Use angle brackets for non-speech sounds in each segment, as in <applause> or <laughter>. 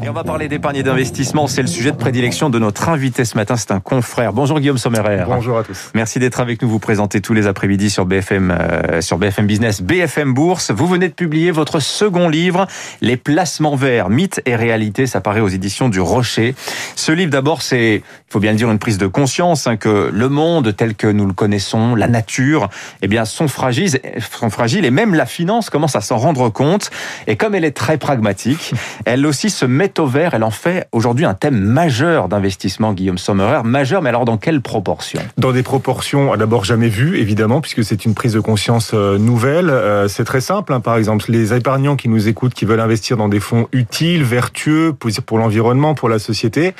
Et on va parler d'épargne et d'investissement. C'est le sujet de prédilection de notre invité ce matin. C'est un confrère. Bonjour Guillaume Sommerer. Bonjour à tous. Merci d'être avec nous. Vous présentez tous les après-midi sur BFM, euh, sur BFM Business, BFM Bourse. Vous venez de publier votre second livre, Les placements verts, mythes et réalités. Ça paraît aux éditions du Rocher. Ce livre, d'abord, c'est, il faut bien le dire, une prise de conscience hein, que le monde tel que nous le connaissons, la nature, eh bien, sont fragiles, sont fragiles et même la finance commence à s'en rendre compte. Et comme elle est très pragmatique, elle aussi se met au vert. Elle en fait aujourd'hui un thème majeur d'investissement, Guillaume Sommerer. Majeur, mais alors dans quelle proportion? Dans des proportions d'abord jamais vues, évidemment, puisque c'est une prise de conscience euh, nouvelle. Euh, c'est très simple. Hein. Par exemple, les épargnants qui nous écoutent, qui veulent investir dans des fonds utiles, vertueux, pour l'environnement, pour la société,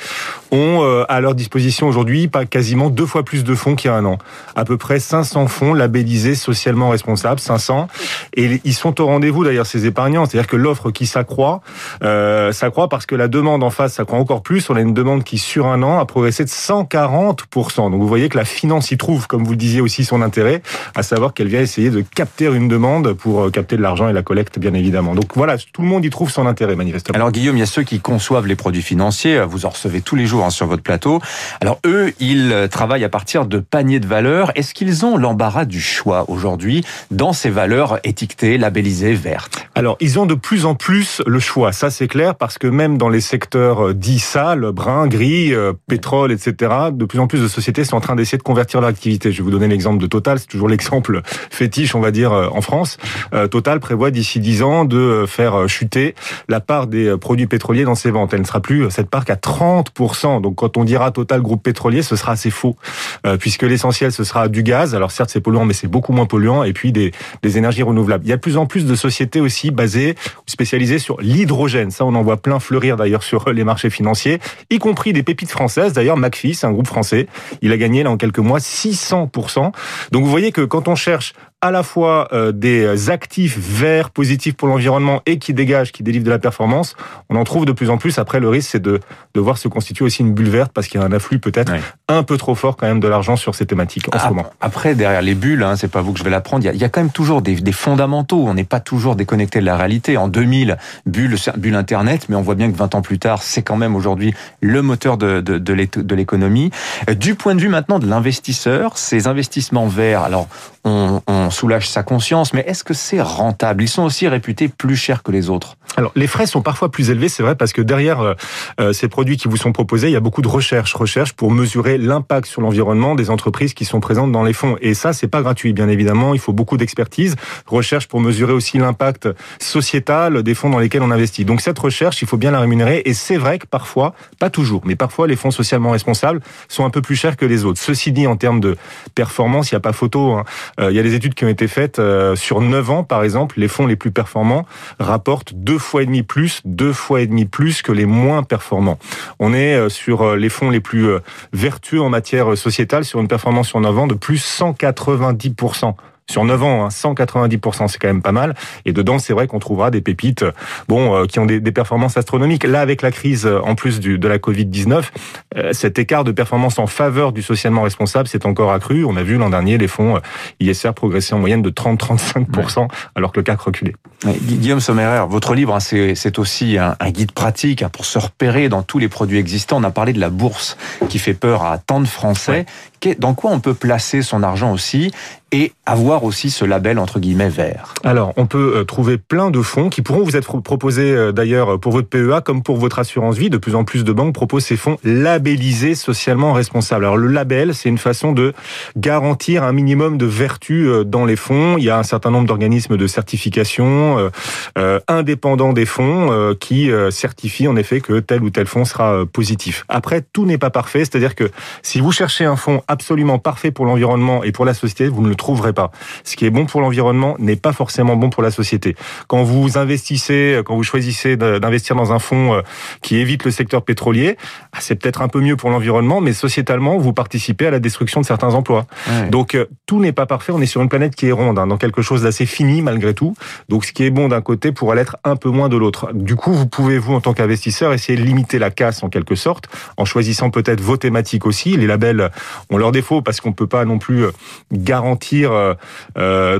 ont euh, à leur disposition aujourd'hui quasiment deux fois plus de fonds qu'il y a un an. À peu près 500 fonds labellisés socialement responsables, 500. Et ils sont au rendez-vous d'ailleurs ces épargnants. C'est-à-dire que l'offre qui s'accroît, euh, s'accroît parce que la demande en face s'accroît encore plus. On a une demande qui sur un an a progressé de 140%. Donc vous voyez que la finance y trouve, comme vous le disiez aussi, son intérêt, à savoir qu'elle vient essayer de capter une demande pour euh, capter de l'argent et la collecte, bien évidemment. Donc voilà, tout le monde y trouve son intérêt, manifestement. Alors Guillaume, il y a ceux qui conçoivent les produits financiers. Vous en recevez tous les jours hein, sur votre plateau. Alors eux, ils travaillent à partir de paniers de valeurs. Est-ce qu'ils ont l'embarras du choix aujourd'hui dans ces valeurs étiquetées, labellisées, vertes? Alors ils ont de plus en plus le choix. Ça c'est clair parce que même dans les secteurs euh, dits sales, bruns, gris, euh, pétrole, etc., de plus en plus de sociétés sont en train d'essayer de convertir leur activité. Je vais vous donner l'exemple de Total. C'est toujours l'exemple <laughs> fétiche, on va dire, euh, en France. Total prévoit d'ici 10 ans de faire chuter la part des produits pétroliers dans ses ventes. Elle ne sera plus cette part qu'à 30%. Donc quand on dira Total groupe pétrolier, ce sera assez faux, puisque l'essentiel ce sera du gaz. Alors certes c'est polluant, mais c'est beaucoup moins polluant. Et puis des, des énergies renouvelables. Il y a de plus en plus de sociétés aussi basées ou spécialisées sur l'hydrogène. Ça on en voit plein fleurir d'ailleurs sur les marchés financiers, y compris des pépites françaises. D'ailleurs McPhee, c'est un groupe français. Il a gagné là en quelques mois 600%. Donc vous voyez que quand on cherche à la fois euh, des actifs verts, positifs pour l'environnement et qui dégagent, qui délivrent de la performance, on en trouve de plus en plus. Après, le risque, c'est de, de voir se constituer aussi une bulle verte parce qu'il y a un afflux peut-être un peu trop fort quand même de l'argent sur ces thématiques en ce moment. Après, derrière les bulles, hein, c'est pas vous que je vais l'apprendre, il y a, il y a quand même toujours des, des fondamentaux. On n'est pas toujours déconnecté de la réalité. En 2000, bulle, bulle Internet, mais on voit bien que 20 ans plus tard, c'est quand même aujourd'hui le moteur de, de, de l'économie. Du point de vue maintenant de l'investisseur, ces investissements verts, alors on, on soulage sa conscience, mais est-ce que c'est rentable? Ils sont aussi réputés plus chers que les autres. Alors, les frais sont parfois plus élevés, c'est vrai, parce que derrière euh, euh, ces produits qui vous sont proposés, il y a beaucoup de recherche, recherche pour mesurer l'impact sur l'environnement des entreprises qui sont présentes dans les fonds. Et ça, c'est pas gratuit, bien évidemment. Il faut beaucoup d'expertise, recherche pour mesurer aussi l'impact sociétal des fonds dans lesquels on investit. Donc, cette recherche, il faut bien la rémunérer. Et c'est vrai que parfois, pas toujours, mais parfois, les fonds socialement responsables sont un peu plus chers que les autres. Ceci dit, en termes de performance, il n'y a pas photo. Hein. Euh, il y a des études qui ont été faites sur 9 ans, par exemple, les fonds les plus performants rapportent deux fois et demi plus, deux fois et demi plus que les moins performants. On est euh, sur euh, les fonds les plus euh, vertueux en matière sociétale sur une performance sur 9 ans de plus 190% sur 9 ans, hein, 190%, c'est quand même pas mal. Et dedans, c'est vrai qu'on trouvera des pépites, bon, euh, qui ont des, des, performances astronomiques. Là, avec la crise, euh, en plus du, de la Covid-19, euh, cet écart de performance en faveur du socialement responsable s'est encore accru. On a vu l'an dernier les fonds ISR progresser en moyenne de 30-35%, alors que le CAC reculait. Guillaume Sommerer, votre livre, hein, c'est aussi un, un, guide pratique hein, pour se repérer dans tous les produits existants. On a parlé de la bourse qui fait peur à tant de Français. Ouais. Dans quoi on peut placer son argent aussi et avoir aussi ce label entre guillemets vert? Alors, on peut euh, trouver plein de fonds qui pourront vous être proposés euh, d'ailleurs pour votre PEA comme pour votre assurance vie. De plus en plus de banques proposent ces fonds labellisés socialement responsables. Alors, le label, c'est une façon de garantir un minimum de vertu euh, dans les fonds. Il y a un certain nombre d'organismes de certification euh, indépendants des fonds euh, qui certifient en effet que tel ou tel fonds sera positif. Après, tout n'est pas parfait, c'est-à-dire que si vous cherchez un fonds absolument parfait pour l'environnement et pour la société, vous ne le trouverez pas. Ce qui est bon pour l'environnement n'est pas forcément bon pour la société. Quand vous investissez, quand vous choisissez d'investir dans un fonds euh, qui évite le secteur pétrolier, ah, c'est peut-être un peu mieux pour l'environnement, mais sociétalement, vous participez à la destruction de certains emplois. Ouais. Donc euh, tout n'est pas parfait. On est sur une planète qui est ronde, hein, dans quelque chose d'assez fini malgré tout. Donc ce qui est bon d'un côté pourrait l'être un peu moins de l'autre. Du coup, vous pouvez vous en tant qu'investisseur essayer de limiter la casse en quelque sorte, en choisissant peut-être vos thématiques aussi. Les labels, on leurs défauts parce qu'on peut pas non plus garantir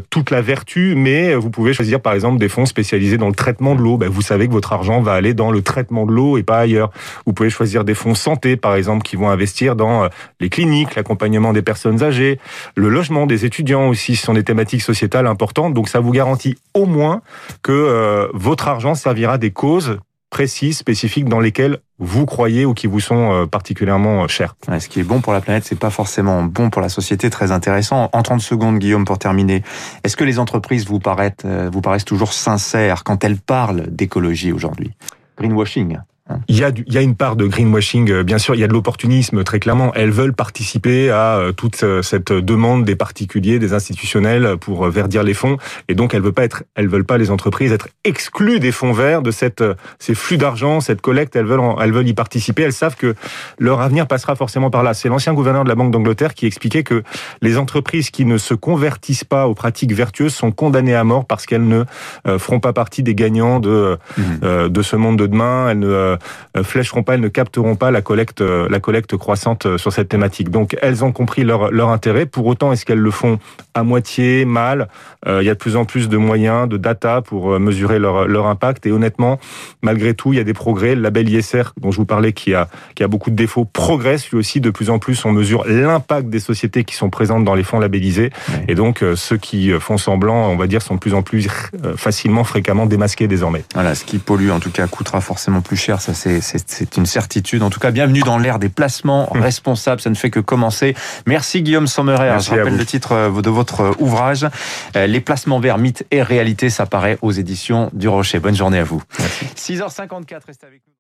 toute la vertu, mais vous pouvez choisir par exemple des fonds spécialisés dans le traitement de l'eau. Ben, vous savez que votre argent va aller dans le traitement de l'eau et pas ailleurs. Vous pouvez choisir des fonds santé par exemple qui vont investir dans les cliniques, l'accompagnement des personnes âgées, le logement des étudiants aussi, ce sont des thématiques sociétales importantes. Donc ça vous garantit au moins que votre argent servira des causes précises, spécifiques dans lesquelles vous croyez ou qui vous sont euh, particulièrement euh, chers. ce qui est bon pour la planète, c'est pas forcément bon pour la société. Très intéressant. En 30 secondes, Guillaume, pour terminer, est-ce que les entreprises vous paraissent, euh, vous paraissent toujours sincères quand elles parlent d'écologie aujourd'hui? Greenwashing. Il y, a il y a une part de greenwashing, euh, bien sûr, il y a de l'opportunisme, très clairement. Elles veulent participer à euh, toute euh, cette demande des particuliers, des institutionnels pour verdir les fonds. Et donc, elles veulent pas être, elles veulent pas les entreprises être exclues des fonds verts, de cette, ces flux d'argent, cette collecte. Elles veulent, elles veulent y participer. Elles savent que leur avenir passera forcément par là. C'est l'ancien gouverneur de la Banque d'Angleterre qui expliquait que les entreprises qui ne se convertissent pas aux pratiques vertueuses sont condamnées à mort parce qu'elles ne feront pas partie des gagnants de, mmh. de ce monde de demain. Elles ne, euh, flècheront pas, elles ne capteront pas la collecte, euh, la collecte croissante euh, sur cette thématique. Donc elles ont compris leur, leur intérêt. Pour autant, est-ce qu'elles le font à moitié, mal? Il y a de plus en plus de moyens, de data pour mesurer leur, leur impact. Et honnêtement, malgré tout, il y a des progrès. Le label ISR dont je vous parlais, qui a, qui a beaucoup de défauts, progresse lui aussi. De plus en plus, on mesure l'impact des sociétés qui sont présentes dans les fonds labellisés. Et donc, ceux qui font semblant, on va dire, sont de plus en plus facilement, fréquemment démasqués désormais. Voilà, ce qui pollue, en tout cas, coûtera forcément plus cher. Ça, c'est une certitude. En tout cas, bienvenue dans l'ère des placements hum. responsables. Ça ne fait que commencer. Merci Guillaume Sommerer. Je rappelle le titre euh, de votre euh, ouvrage. Euh, les placements vers mythes et réalité, ça paraît aux éditions du Rocher. Bonne journée à vous. 6h54, restez avec nous.